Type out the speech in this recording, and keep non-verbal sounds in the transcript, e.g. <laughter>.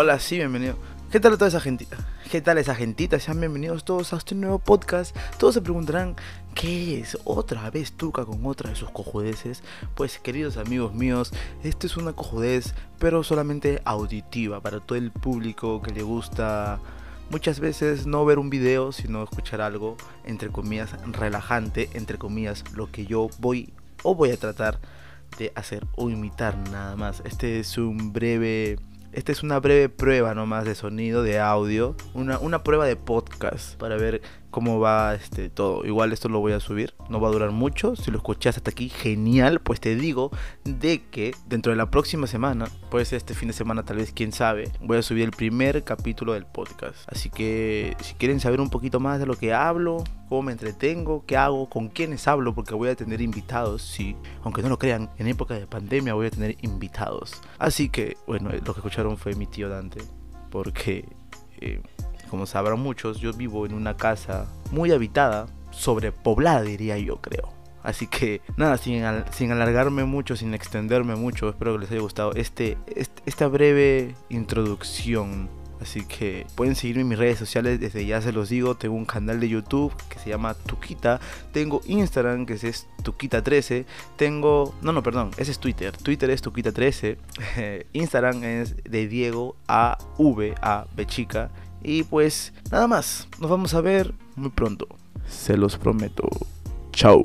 Hola, sí, bienvenido. ¿Qué tal a toda esa gentita? ¿Qué tal esa gentita? Sean bienvenidos todos a este nuevo podcast. Todos se preguntarán, ¿qué es? ¿Otra vez Tuca con otra de sus cojudeces? Pues queridos amigos míos, esto es una cojudez, pero solamente auditiva para todo el público que le gusta muchas veces no ver un video, sino escuchar algo, entre comillas, relajante, entre comillas, lo que yo voy o voy a tratar de hacer o imitar nada más. Este es un breve esta es una breve prueba nomás de sonido, de audio, una, una prueba de podcast para ver cómo va este todo. Igual esto lo voy a subir, no va a durar mucho. Si lo escuchas hasta aquí, genial. Pues te digo de que dentro de la próxima semana, pues este fin de semana tal vez, quién sabe, voy a subir el primer capítulo del podcast. Así que si quieren saber un poquito más de lo que hablo, cómo me entretengo, qué hago, con quiénes hablo, porque voy a tener invitados, sí. Aunque no lo crean, en época de pandemia voy a tener invitados. Así que, bueno, lo que escucharon fue mi tío Dante. Porque... Eh, como sabrán muchos, yo vivo en una casa muy habitada, sobrepoblada diría yo creo. Así que nada, sin, sin alargarme mucho, sin extenderme mucho, espero que les haya gustado este, este, esta breve introducción. Así que pueden seguirme en mis redes sociales, desde ya se los digo, tengo un canal de YouTube que se llama Tuquita, tengo Instagram que es Tuquita13, tengo, no, no, perdón, ese es Twitter, Twitter es Tuquita13, <laughs> Instagram es de Diego A V A B y pues nada más, nos vamos a ver muy pronto. Se los prometo. Chao.